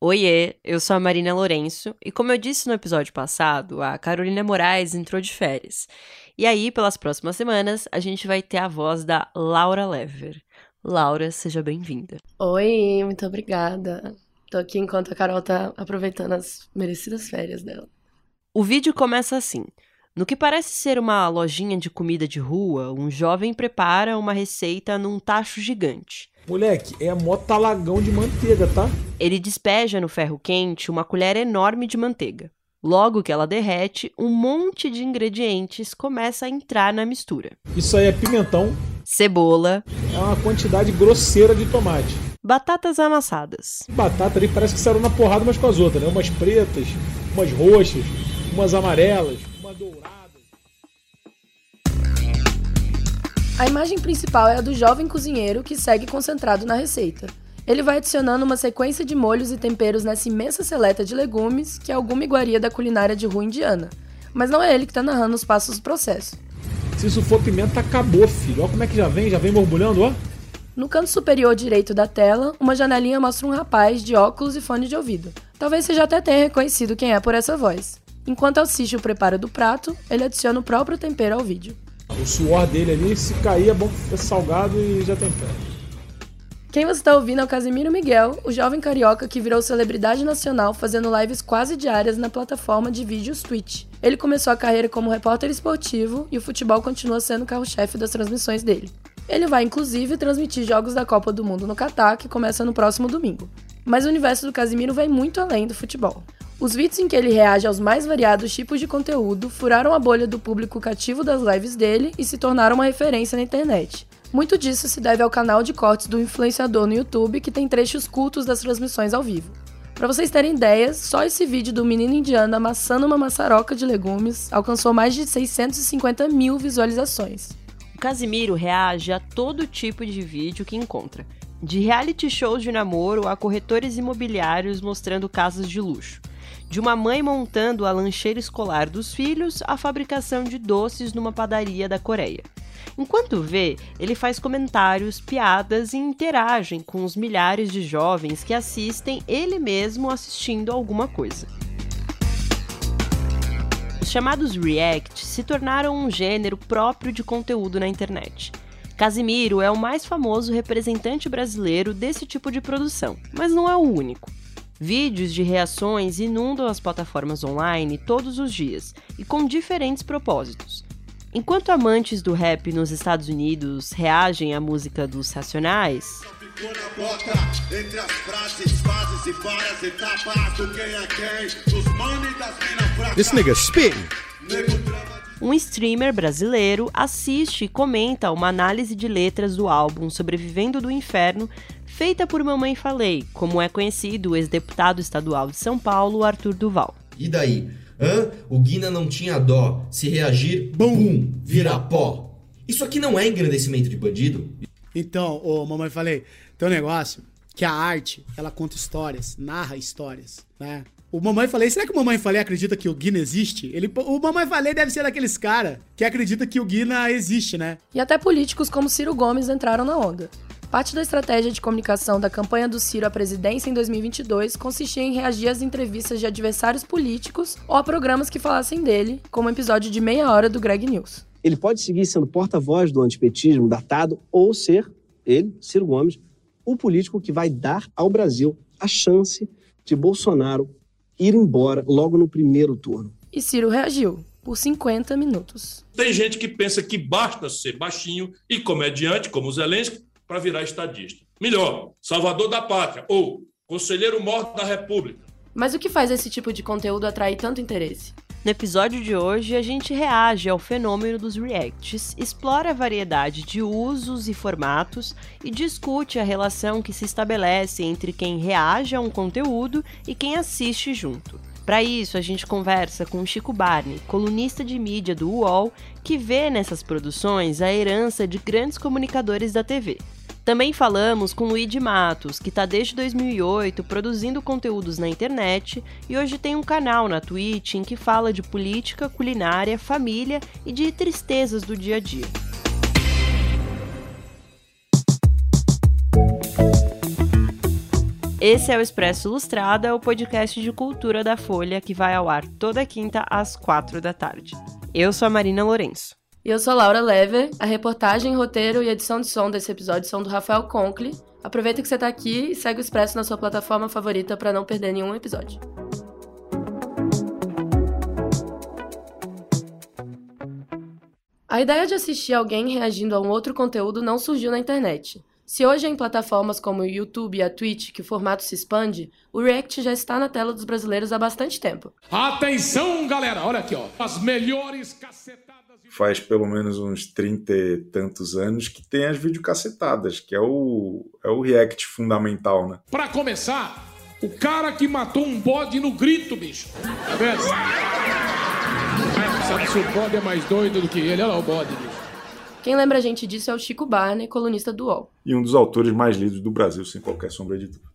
Oiê, eu sou a Marina Lourenço e, como eu disse no episódio passado, a Carolina Moraes entrou de férias. E aí, pelas próximas semanas, a gente vai ter a voz da Laura Lever. Laura, seja bem-vinda. Oi, muito obrigada. Tô aqui enquanto a Carol tá aproveitando as merecidas férias dela. O vídeo começa assim. No que parece ser uma lojinha de comida de rua, um jovem prepara uma receita num tacho gigante. Moleque, é mó talagão de manteiga, tá? Ele despeja no ferro quente uma colher enorme de manteiga. Logo que ela derrete, um monte de ingredientes começa a entrar na mistura. Isso aí é pimentão. Cebola. É uma quantidade grosseira de tomate. Batatas amassadas. Batata ali parece que saiu na porrada umas com as outras, né? Umas pretas, umas roxas, umas amarelas, uma dourada. A imagem principal é a do jovem cozinheiro que segue concentrado na receita. Ele vai adicionando uma sequência de molhos e temperos nessa imensa seleta de legumes que é alguma iguaria da culinária de rua indiana. Mas não é ele que está narrando os passos do processo. Se isso for pimenta, acabou, filho. Olha como é que já vem, já vem borbulhando, ó. No canto superior direito da tela, uma janelinha mostra um rapaz de óculos e fone de ouvido. Talvez você já até tenha reconhecido quem é por essa voz. Enquanto assiste o preparo do prato, ele adiciona o próprio tempero ao vídeo. O suor dele ali, se cair, é bom que salgado e já tem pé. Quem você está ouvindo é o Casimiro Miguel, o jovem carioca que virou celebridade nacional fazendo lives quase diárias na plataforma de vídeos Twitch. Ele começou a carreira como repórter esportivo e o futebol continua sendo o carro-chefe das transmissões dele. Ele vai inclusive transmitir jogos da Copa do Mundo no Catar, que começa no próximo domingo. Mas o universo do Casimiro vai muito além do futebol. Os vídeos em que ele reage aos mais variados tipos de conteúdo furaram a bolha do público cativo das lives dele e se tornaram uma referência na internet. Muito disso se deve ao canal de cortes do influenciador no YouTube, que tem trechos cultos das transmissões ao vivo. Para vocês terem ideias, só esse vídeo do menino indiano amassando uma maçaroca de legumes alcançou mais de 650 mil visualizações. O Casimiro reage a todo tipo de vídeo que encontra, de reality shows de namoro a corretores imobiliários mostrando casas de luxo de uma mãe montando a lancheira escolar dos filhos à fabricação de doces numa padaria da Coreia. Enquanto vê, ele faz comentários, piadas e interagem com os milhares de jovens que assistem ele mesmo assistindo alguma coisa. Os chamados React se tornaram um gênero próprio de conteúdo na internet. Casimiro é o mais famoso representante brasileiro desse tipo de produção, mas não é o único. Vídeos de reações inundam as plataformas online todos os dias e com diferentes propósitos. Enquanto amantes do rap nos Estados Unidos reagem à música dos Racionais, This nigga spitting. Um streamer brasileiro assiste e comenta uma análise de letras do álbum Sobrevivendo do Inferno, feita por Mamãe Falei, como é conhecido o ex-deputado estadual de São Paulo, Arthur Duval. E daí? Hã? O Guina não tinha dó. Se reagir, bum, vira pó. Isso aqui não é engrandecimento de bandido? Então, ô mamãe falei, tem um negócio que a arte, ela conta histórias, narra histórias, né? O Mamãe Falei, será que o Mamãe Falei acredita que o Guina existe? Ele, o Mamãe Falei deve ser daqueles cara que acredita que o Guina existe, né? E até políticos como Ciro Gomes entraram na onda. Parte da estratégia de comunicação da campanha do Ciro à presidência em 2022 consistia em reagir às entrevistas de adversários políticos ou a programas que falassem dele, como o episódio de meia hora do Greg News. Ele pode seguir sendo porta-voz do antipetismo datado ou ser, ele, Ciro Gomes, o político que vai dar ao Brasil a chance de Bolsonaro ir embora logo no primeiro turno. E Ciro reagiu por 50 minutos. Tem gente que pensa que basta ser baixinho e comediante, como o Zelensky, para virar estadista. Melhor, salvador da pátria ou conselheiro morto da república. Mas o que faz esse tipo de conteúdo atrair tanto interesse? No episódio de hoje, a gente reage ao fenômeno dos reacts, explora a variedade de usos e formatos e discute a relação que se estabelece entre quem reage a um conteúdo e quem assiste junto. Para isso, a gente conversa com Chico Barney, colunista de mídia do UOL, que vê nessas produções a herança de grandes comunicadores da TV. Também falamos com Luigi Matos, que está desde 2008 produzindo conteúdos na internet e hoje tem um canal na Twitch em que fala de política, culinária, família e de tristezas do dia a dia. Esse é o Expresso Ilustrada, o podcast de cultura da Folha que vai ao ar toda quinta às quatro da tarde. Eu sou a Marina Lourenço. E eu sou Laura Lever. A reportagem, roteiro e edição de som desse episódio são do Rafael Conkle. Aproveita que você está aqui e segue o Expresso na sua plataforma favorita para não perder nenhum episódio. A ideia de assistir alguém reagindo a um outro conteúdo não surgiu na internet. Se hoje é em plataformas como o YouTube e a Twitch que o formato se expande, o React já está na tela dos brasileiros há bastante tempo. Atenção, galera! Olha aqui, ó. As melhores cacetadas. Faz pelo menos uns 30 e tantos anos que tem as videocacetadas, que é o, é o React fundamental, né? Pra começar, o cara que matou um bode no grito, bicho. Tá vendo? Sabe se o bode é mais doido do que ele? Olha lá o bode, bicho. Quem lembra a gente disso é o Chico Barney, colunista do UOL. E um dos autores mais lidos do Brasil, sem qualquer sombra de dúvida.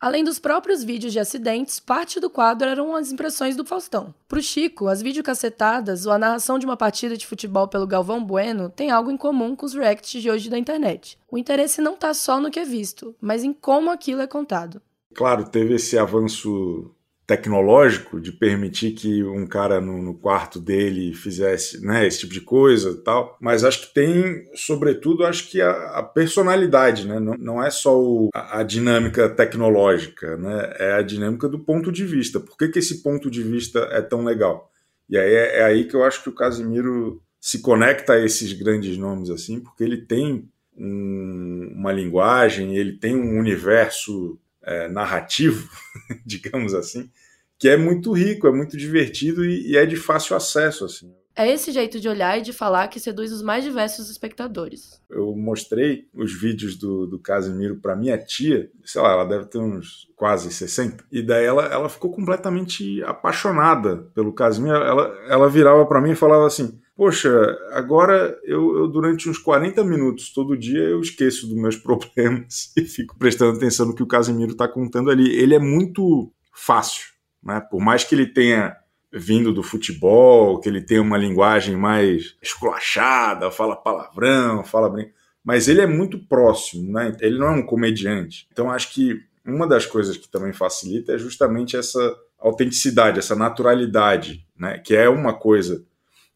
Além dos próprios vídeos de acidentes, parte do quadro eram as impressões do Faustão. Pro Chico, as videocacetadas ou a narração de uma partida de futebol pelo Galvão Bueno tem algo em comum com os reacts de hoje da internet. O interesse não tá só no que é visto, mas em como aquilo é contado. Claro, teve esse avanço tecnológico de permitir que um cara no, no, quarto dele fizesse né, esse tipo de coisa e tal, mas acho que tem, sobretudo, acho que a, a personalidade, né? não, não é só o, a, a, dinâmica tecnológica, né? é a dinâmica do ponto de vista. Por que, que esse ponto de vista é tão legal? E aí é, é aí que eu acho que o Casimiro se conecta a esses grandes nomes assim, porque ele tem um, uma linguagem, ele tem um universo é, narrativo, digamos assim, que é muito rico, é muito divertido e, e, é de fácil acesso. assim. É esse jeito de olhar e de falar que seduz os mais diversos espectadores. Eu mostrei os vídeos do, do Casimiro para minha tia, sei lá, ela deve ter uns quase 60, e daí ela, ela ficou completamente apaixonada pelo Casimiro. Ela, ela virava para mim e falava assim: Poxa, agora eu, eu, durante uns 40 minutos todo dia eu esqueço dos meus problemas e fico prestando atenção no que o Casimiro está contando ali. Ele é muito fácil, né? Por mais que ele tenha vindo do futebol, que ele tenha uma linguagem mais esculachada, fala palavrão, fala bem, mas ele é muito próximo, né? Ele não é um comediante. Então acho que uma das coisas que também facilita é justamente essa autenticidade, essa naturalidade, né? Que é uma coisa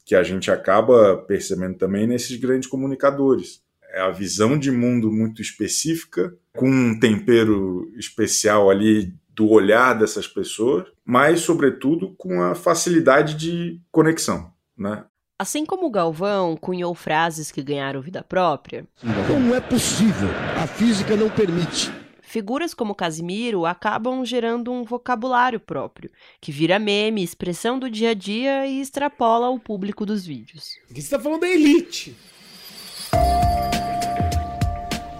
que a gente acaba percebendo também nesses grandes comunicadores. É a visão de mundo muito específica, com um tempero especial ali do olhar dessas pessoas, mas, sobretudo, com a facilidade de conexão. Né? Assim como o Galvão cunhou frases que ganharam vida própria. Como é possível? A física não permite. Figuras como Casimiro acabam gerando um vocabulário próprio, que vira meme, expressão do dia a dia e extrapola o público dos vídeos. Aqui você está falando da elite.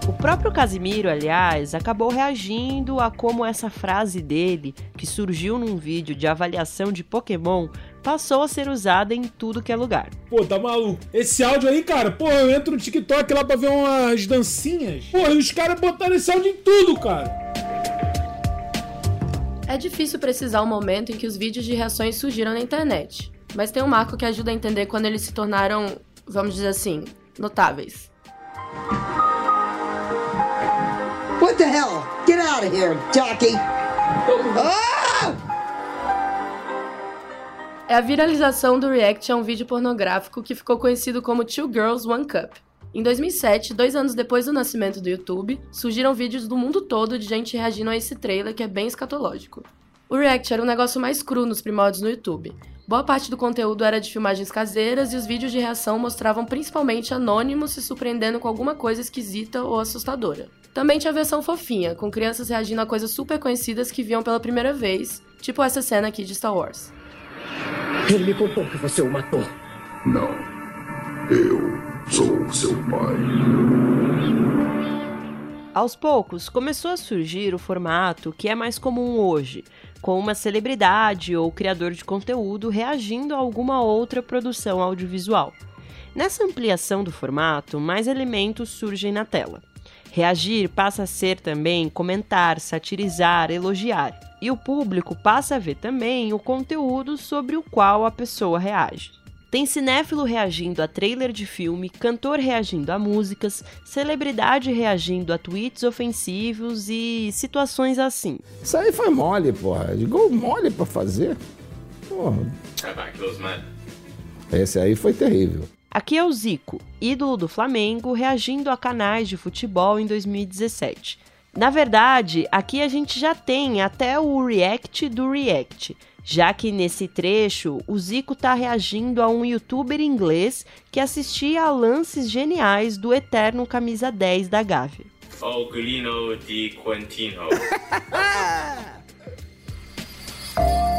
O próprio Casimiro, aliás, acabou reagindo a como essa frase dele, que surgiu num vídeo de avaliação de Pokémon, passou a ser usada em tudo que é lugar. Pô, tá maluco? Esse áudio aí, cara, pô, eu entro no TikTok lá pra ver umas dancinhas. Pô, e os caras botaram esse áudio em tudo, cara. É difícil precisar o momento em que os vídeos de reações surgiram na internet, mas tem um marco que ajuda a entender quando eles se tornaram, vamos dizer assim, notáveis. What the hell? Get out of here, jockey! Ah! É a viralização do React a um vídeo pornográfico que ficou conhecido como Two Girls One Cup. Em 2007, dois anos depois do nascimento do YouTube, surgiram vídeos do mundo todo de gente reagindo a esse trailer que é bem escatológico. O React era um negócio mais cru nos primórdios no YouTube. Boa parte do conteúdo era de filmagens caseiras e os vídeos de reação mostravam principalmente anônimos se surpreendendo com alguma coisa esquisita ou assustadora. Também tinha a versão fofinha, com crianças reagindo a coisas super conhecidas que viam pela primeira vez, tipo essa cena aqui de Star Wars. Ele me contou que você o matou. Não. Eu sou seu pai. Aos poucos, começou a surgir o formato que é mais comum hoje, com uma celebridade ou criador de conteúdo reagindo a alguma outra produção audiovisual. Nessa ampliação do formato, mais elementos surgem na tela. Reagir passa a ser também comentar, satirizar, elogiar. E o público passa a ver também o conteúdo sobre o qual a pessoa reage. Tem cinéfilo reagindo a trailer de filme, cantor reagindo a músicas, celebridade reagindo a tweets ofensivos e situações assim. Isso aí foi mole, porra. De gol mole pra fazer. Porra. Esse aí foi terrível. Aqui é o Zico, ídolo do Flamengo, reagindo a canais de futebol em 2017. Na verdade, aqui a gente já tem até o react do react, já que nesse trecho o Zico tá reagindo a um youtuber inglês que assistia a lances geniais do eterno camisa 10 da Gávea. Ogulino di Quintino.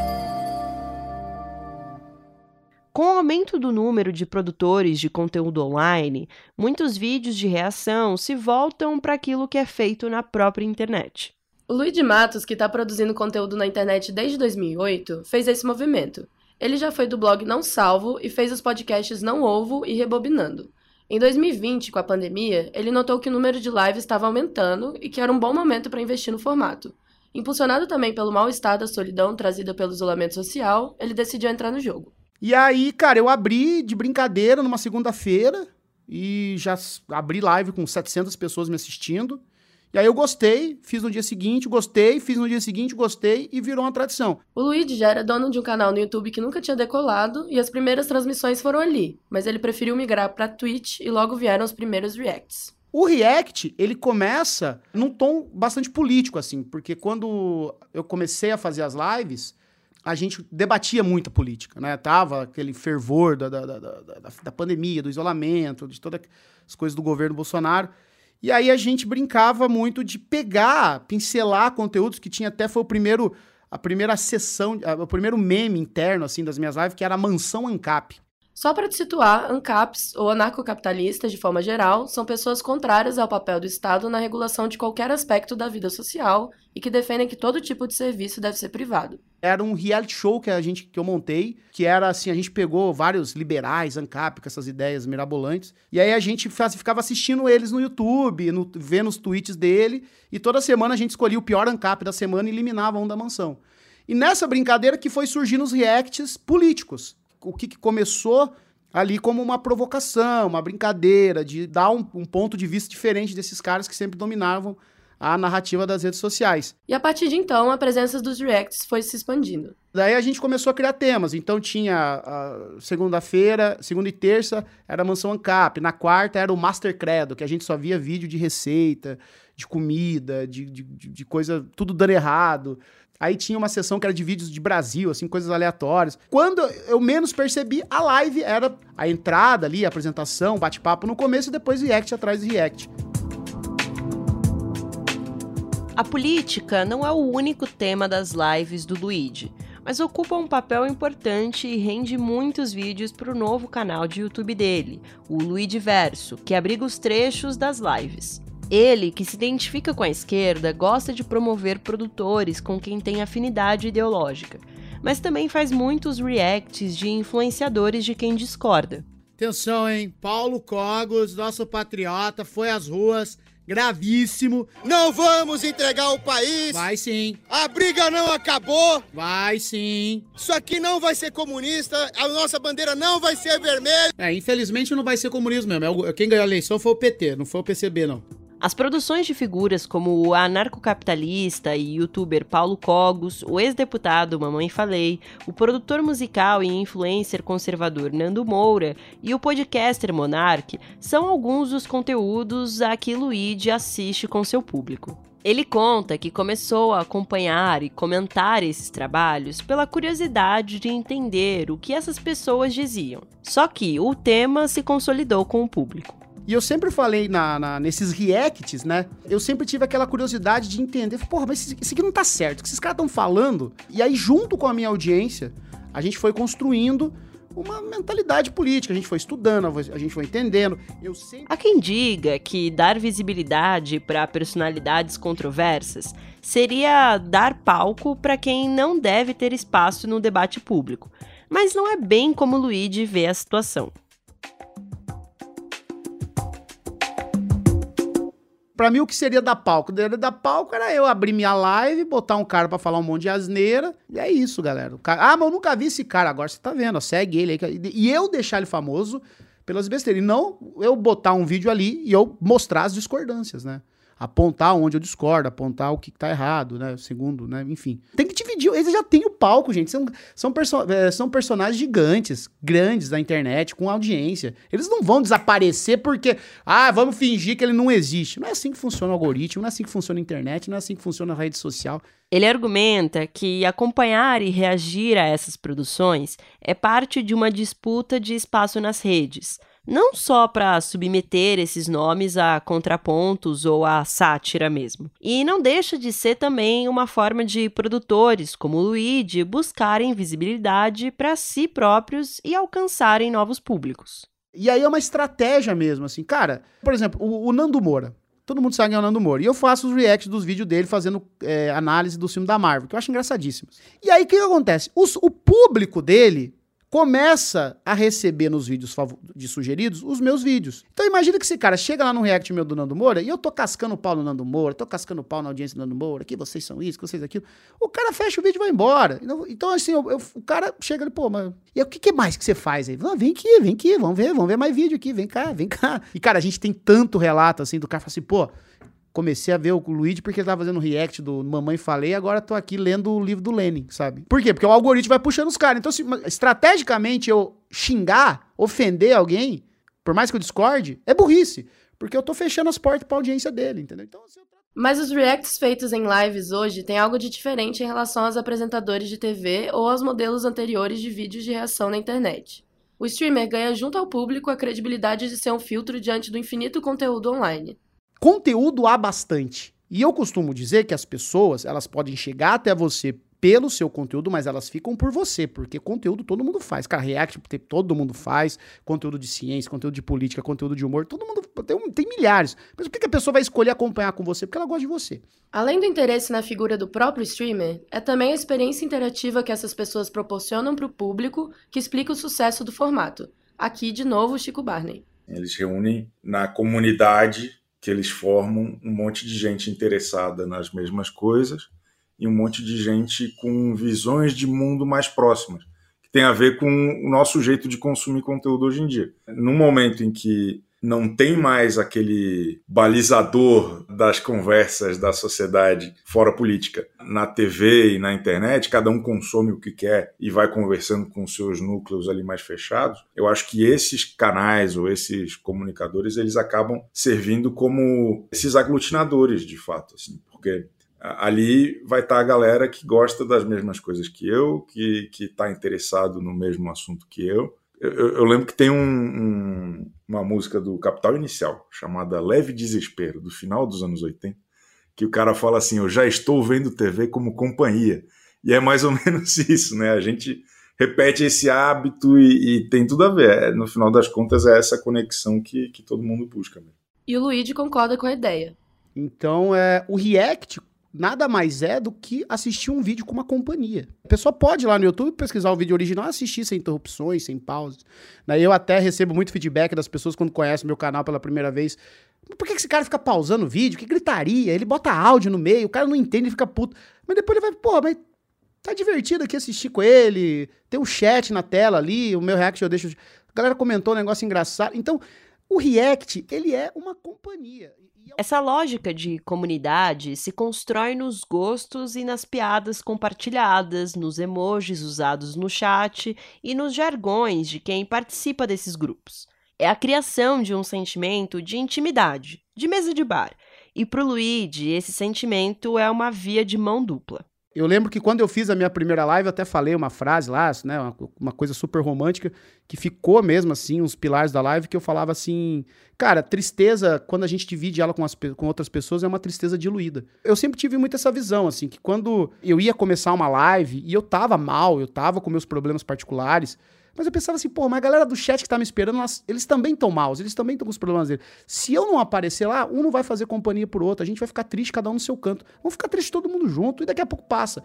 Com o aumento do número de produtores de conteúdo online, muitos vídeos de reação se voltam para aquilo que é feito na própria internet. O Luiz de Matos, que está produzindo conteúdo na internet desde 2008, fez esse movimento. Ele já foi do blog Não Salvo e fez os podcasts Não Ovo e Rebobinando. Em 2020, com a pandemia, ele notou que o número de lives estava aumentando e que era um bom momento para investir no formato. Impulsionado também pelo mal-estar da solidão trazida pelo isolamento social, ele decidiu entrar no jogo. E aí, cara, eu abri de brincadeira numa segunda-feira e já abri live com 700 pessoas me assistindo. E aí eu gostei, fiz no dia seguinte, gostei, fiz no dia seguinte, gostei e virou uma tradição. O Luigi já era dono de um canal no YouTube que nunca tinha decolado e as primeiras transmissões foram ali, mas ele preferiu migrar para Twitch e logo vieram os primeiros reacts. O React, ele começa num tom bastante político, assim, porque quando eu comecei a fazer as lives, a gente debatia muita política, né? Tava aquele fervor da, da, da, da, da pandemia, do isolamento, de todas as coisas do governo Bolsonaro. E aí a gente brincava muito de pegar, pincelar conteúdos que tinha até foi o primeiro a primeira sessão, o primeiro meme interno assim das minhas lives, que era a mansão ANCAP. Só para te situar, ANCAPs, ou anarcocapitalistas de forma geral, são pessoas contrárias ao papel do Estado na regulação de qualquer aspecto da vida social e que defendem que todo tipo de serviço deve ser privado. Era um reality show que a gente que eu montei, que era assim, a gente pegou vários liberais, ANCAP, com essas ideias mirabolantes, e aí a gente ficava assistindo eles no YouTube, no, vendo os tweets dele, e toda semana a gente escolhia o pior ANCAP da semana e eliminava um da mansão. E nessa brincadeira que foi surgindo os reacts políticos o que, que começou ali como uma provocação, uma brincadeira, de dar um, um, ponto de vista diferente desses caras que sempre dominavam a narrativa das redes sociais. E a partir de então, a presença dos reacts foi se expandindo. Daí a gente começou a criar temas. Então tinha segunda-feira, segunda e terça era a Mansão Ancap, na quarta era o Master Credo, que a gente só via vídeo de receita, de comida, de, de, de coisa, tudo dando errado. Aí tinha uma sessão que era de vídeos de Brasil, assim, coisas aleatórias. Quando eu menos percebi, a live era a entrada ali, a apresentação, bate-papo no começo e depois react atrás de react. A política não é o único tema das lives do Luigi, mas ocupa um papel importante e rende muitos vídeos para o novo canal de YouTube dele, o Luigi Verso, que abriga os trechos das lives. Ele, que se identifica com a esquerda, gosta de promover produtores com quem tem afinidade ideológica, mas também faz muitos reacts de influenciadores de quem discorda. Atenção, hein? Paulo Cogos, nosso patriota, foi às ruas, gravíssimo. Não vamos entregar o país. Vai sim. A briga não acabou. Vai sim. Isso aqui não vai ser comunista. A nossa bandeira não vai ser vermelha. É, infelizmente não vai ser comunismo mesmo. É quem ganhou a eleição foi o PT, não foi o PCB, não. As produções de figuras como o anarcocapitalista e youtuber Paulo Cogos, o ex-deputado Mamãe Falei, o produtor musical e influencer conservador Nando Moura e o podcaster Monark são alguns dos conteúdos a que Luigi assiste com seu público. Ele conta que começou a acompanhar e comentar esses trabalhos pela curiosidade de entender o que essas pessoas diziam. Só que o tema se consolidou com o público. E eu sempre falei na, na, nesses reacts, né? Eu sempre tive aquela curiosidade de entender, porra, mas isso, aqui não tá certo, o que esses caras estão falando? E aí, junto com a minha audiência, a gente foi construindo uma mentalidade política. A gente foi estudando, a gente foi entendendo. Eu sempre... Há quem diga que dar visibilidade para personalidades controversas seria dar palco para quem não deve ter espaço no debate público. Mas não é bem como Luigi vê a situação. Pra mim, o que seria dar palco? Seria dar palco era eu abrir minha live, botar um cara pra falar um monte de asneira. E é isso, galera. Cara- ah, mas eu nunca vi esse cara. Agora você tá vendo, ó, segue ele aí. E eu deixar ele famoso pelas besteiras. E não eu botar um vídeo ali e eu mostrar as discordâncias, né? Apontar onde eu discordo, apontar o que tá errado, né? Segundo, né? Enfim. Tem que dividir. Eles já têm o palco, gente. São, são, perso eh, são personagens gigantes, grandes da internet, com audiência. Eles não vão desaparecer porque, ah, vamos fingir que ele não existe. Não é assim que funciona o algoritmo, não é assim que funciona a internet, não é assim que funciona a rede social. Ele argumenta que acompanhar e reagir a essas produções é parte de uma disputa de espaço nas redes, não só para submeter esses nomes a contrapontos ou a sátira mesmo. E não deixa de ser também uma forma de produtores como Luigi buscarem visibilidade para si próprios e alcançarem novos públicos. E aí é uma estratégia mesmo, assim. Cara, por exemplo, o, o Nando Moura. Todo mundo sabe quem é o Nando Moura. E eu faço os reacts dos vídeos dele fazendo é, análise do filme da Marvel, que eu acho engraçadíssimos. E aí o que, que acontece? Os- o público dele começa a receber nos vídeos de sugeridos os meus vídeos. Então imagina que esse cara chega lá no react meu do Nando Moura e eu tô cascando o pau no Nando Moura, tô cascando o pau na audiência do Nando Moura, que vocês são isso, que vocês aquilo. O cara fecha o vídeo e vai embora. Então, assim, eu- eu- o cara chega ali, pô, mas e o que, que mais que você faz aí? Não, vem aqui, vem aqui, vamos ver, vamos ver mais vídeo aqui, vem cá, vem cá. E cara, a gente tem tanto relato assim do cara fala assim, pô, comecei a ver o Luigi porque ele tava fazendo react do Mamãe Falei, agora tô aqui lendo o livro do Lenin, sabe? Por quê? Porque o algoritmo vai puxando os caras. Então, se, estrategicamente, eu xingar, ofender alguém, por mais que eu discorde, é burrice. Porque eu tô fechando as portas pra audiência dele, entendeu? Então, assim, Mas os reacts feitos em lives hoje têm algo de diferente em relação aos apresentadores de TV ou aos modelos anteriores de vídeos de reação na internet. O streamer ganha junto ao público a credibilidade de ser um filtro diante do infinito conteúdo online. Conteúdo há bastante. E eu costumo dizer que as pessoas, elas podem chegar até você pelo seu conteúdo, mas elas ficam por você, porque conteúdo todo mundo faz. Cara, react todo mundo faz, conteúdo de ciência, conteúdo de política, conteúdo de humor, todo mundo tem, tem milhares. Mas por que que a pessoa vai escolher acompanhar com você? Porque ela gosta de você. Além do interesse na figura do próprio streamer, é também a experiência interativa que essas pessoas proporcionam para o público que explica o sucesso do formato. Aqui, de novo, Chico Barney. Eles reúnem na comunidade que eles formam um monte de gente interessada nas mesmas coisas e um monte de gente com visões de mundo mais próximas, que tem a ver com o nosso jeito de consumir conteúdo hoje em dia. No momento em que não tem mais aquele balizador das conversas da sociedade fora política na TV e na internet, cada um consome o que quer e vai conversando com seus núcleos ali mais fechados. Eu acho que esses canais ou esses comunicadores eles acabam servindo como esses aglutinadores de fato, assim, porque ali vai estar a galera que gosta das mesmas coisas que eu, que está interessado no mesmo assunto que eu. Eu, eu- lembro que tem um- um- uma música do Capital Inicial chamada Leve Desespero, do final dos anos 80, que o cara fala assim: Eu já estou vendo TV como companhia. E é mais ou menos isso, né? A gente repete esse hábito e, e tem tudo a ver. É, No final das contas, é essa conexão que, que todo mundo busca. Mesmo. E o Luigi concorda com a ideia. Então, é, o react nada mais é do que assistir um vídeo com uma companhia. A pessoa pode ir lá no YouTube pesquisar o vídeo original assistir sem interrupções, sem pausas. Daí eu até recebo muito feedback das pessoas quando conhecem meu canal pela primeira vez. Por que esse cara fica pausando o vídeo? Que gritaria? Ele bota áudio no meio, o cara não entende e fica puto. Mas depois ele vai, pô, mas tá divertido aqui assistir com ele. Tem um chat na tela ali, o meu react eu deixo. A galera comentou um negócio engraçado. Então, o react, ele é uma companhia. Essa lógica de comunidade se constrói nos gostos e nas piadas compartilhadas, nos emojis usados no chat e nos jargões de quem participa desses grupos. É a criação de um sentimento de intimidade, de mesa de bar. E pro Luigi, esse sentimento é uma via de mão dupla. Eu lembro que quando eu fiz a minha primeira live, eu até falei uma frase lá, né, uma, uma coisa super romântica, que ficou mesmo assim, uns pilares da live, que eu falava assim, cara, tristeza, quando a gente divide ela com, as, com outras pessoas, é uma tristeza diluída. Eu sempre tive muito essa visão, assim, que quando eu ia começar uma live e eu tava mal, eu tava com meus problemas particulares, mas eu pensava assim, pô, mas a galera do chat que tá me esperando, eles também estão maus, eles também estão com os problemas deles. Se eu não aparecer lá, um não vai fazer companhia pro outro, a gente vai ficar triste, cada um no seu canto. Vamos ficar triste todo mundo junto e daqui a pouco passa.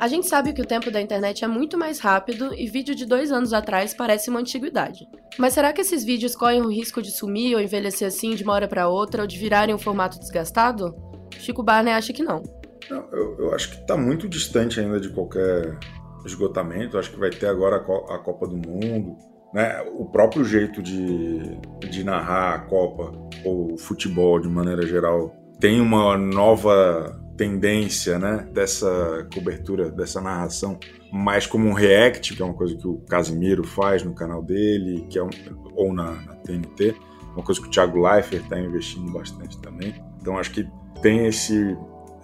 A gente sabe que o tempo da internet é muito mais rápido e vídeo de dois anos atrás parece uma antiguidade. Mas será que esses vídeos correm o risco de sumir ou envelhecer assim de uma hora para outra ou de virarem um formato desgastado? Chico Barney acha que não. Não, eu, eu acho que está muito distante ainda de qualquer esgotamento. Eu acho que vai ter agora a, Co a Copa do Mundo. Né? O próprio jeito de, de narrar a Copa ou o futebol de maneira geral tem uma nova tendência né, dessa cobertura, dessa narração, mais como um react, que é uma coisa que o Casimiro faz no canal dele, que é um, ou na, na TNT, uma coisa que o Thiago Leifert está investindo bastante também. Então acho que tem esse,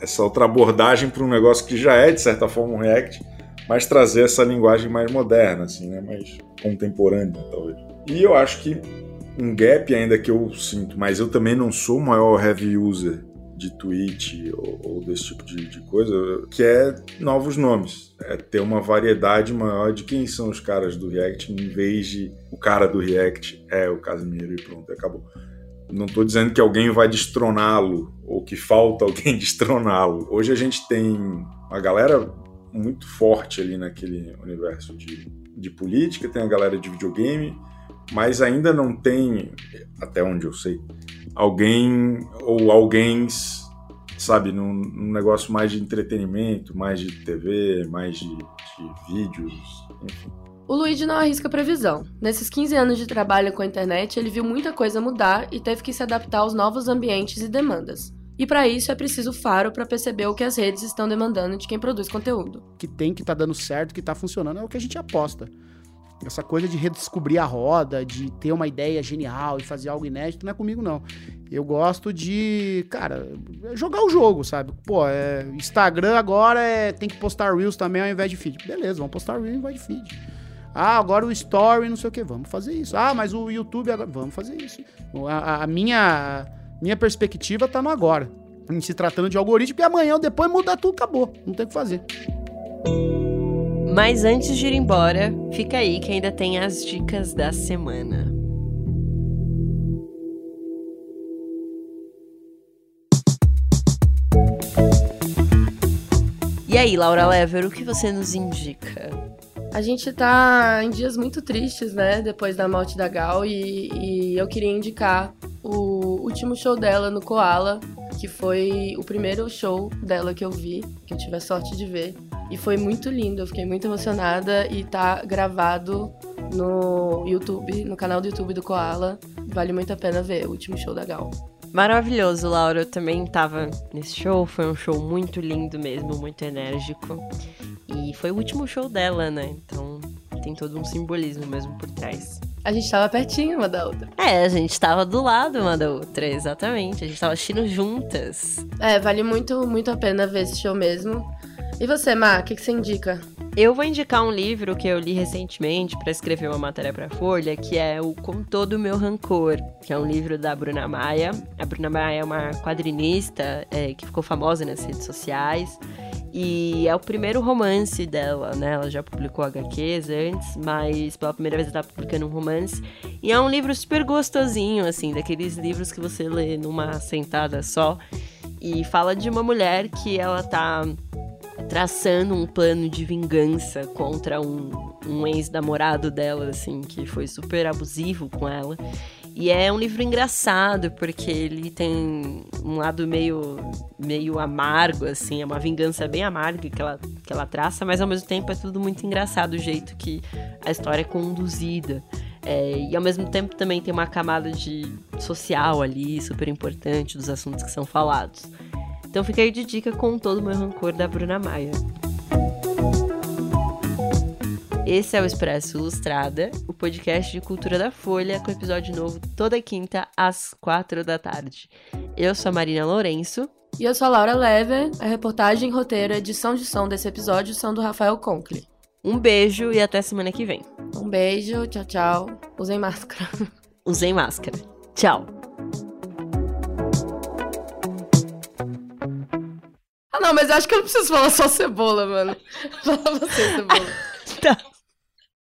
essa outra abordagem para um negócio que já é, de certa forma, um react, mas trazer essa linguagem mais moderna, assim, né, mais contemporânea, talvez. E eu acho que um gap ainda que eu sinto, mas eu também não sou o maior heavy user de tweet ou, ou desse tipo de, de, coisa, que é novos nomes. É ter uma variedade maior de quem são os caras do React, em vez de o cara do React é o Casimiro e pronto, acabou. Não estou dizendo que alguém vai destroná-lo ou que falta alguém destroná-lo. Hoje a gente tem uma galera muito forte ali naquele universo de, de política, tem a galera de videogame, mas ainda não tem, até onde eu sei, alguém ou alguém, sabe, num, num, negócio mais de entretenimento, mais de TV, mais de, de vídeos, enfim. O Luigi não arrisca previsão. Nesses 15 anos de trabalho com a internet, ele viu muita coisa mudar e teve que se adaptar aos novos ambientes e demandas. E para isso é preciso faro para perceber o que as redes estão demandando de quem produz conteúdo. Que tem que tá dando certo, que tá funcionando, é o que a gente aposta. Essa coisa de redescobrir a roda, de ter uma ideia genial e fazer algo inédito, não é comigo, não. Eu gosto de, cara, jogar o jogo, sabe? Pô, é, Instagram agora é, tem que postar Reels também ao invés de feed. Beleza, vamos postar Reels ao invés de feed. Ah, agora o Story, não sei o que, vamos fazer isso. Ah, mas o YouTube agora, vamos fazer isso. A, a minha, minha perspectiva tá no agora. Em se tratando de algoritmo, e amanhã ou depois muda tudo, acabou. Não tem o que fazer. Mas antes de ir embora, fica aí que ainda tem as dicas da semana. E aí, Laura Lever, o que você nos indica? A gente tá em dias muito tristes, né? Depois da morte da Gal, e, e eu queria indicar o último show dela no Koala, que foi o primeiro show dela que eu vi, que eu tive a sorte de ver. E foi muito lindo, eu fiquei muito emocionada e tá gravado no YouTube, no canal do YouTube do Koala. Vale muito a pena ver o último show da Gal. Maravilhoso, Laura. Eu também tava nesse show, foi um show muito lindo mesmo, muito enérgico. E foi o último show dela, né? Então tem todo um simbolismo mesmo por trás. A gente tava pertinho uma da outra. É, a gente tava do lado uma da outra, exatamente. A gente tava assistindo juntas. É, vale muito, muito a pena ver esse show mesmo. E você, Má, o que, que você indica? Eu vou indicar um livro que eu li recentemente para escrever uma matéria para Folha, que é o Com Todo o Meu Rancor, que é um livro da Bruna Maia. A Bruna Maia é uma quadrinista é, que ficou famosa nas redes sociais. E é o primeiro romance dela, né? Ela já publicou HQs antes, mas pela primeira vez ela tá publicando um romance. E é um livro super gostosinho, assim, daqueles livros que você lê numa sentada só. E fala de uma mulher que ela tá traçando um plano de vingança contra um, um ex-namorado dela, assim, que foi super abusivo com ela. E é um livro engraçado, porque ele tem um lado meio, meio amargo, assim, é uma vingança bem amarga que ela, que ela traça, mas ao mesmo tempo é tudo muito engraçado o jeito que a história é conduzida. É, e ao mesmo tempo também tem uma camada de social ali, super importante, dos assuntos que são falados. Então fica aí de dica com todo o meu rancor da Bruna Maia. Esse é o Expresso Ilustrada, o podcast de cultura da Folha, com episódio novo toda quinta às quatro da tarde. Eu sou a Marina Lourenço. E eu sou a Laura Lever. A reportagem, roteiro e edição de som desse episódio são do Rafael Conkle. Um beijo e até semana que vem. Um beijo, tchau, tchau. Usem máscara. Usem máscara. Tchau. Ah, não, mas eu acho que eu não preciso falar só cebola, mano. Fala você, cebola. tá.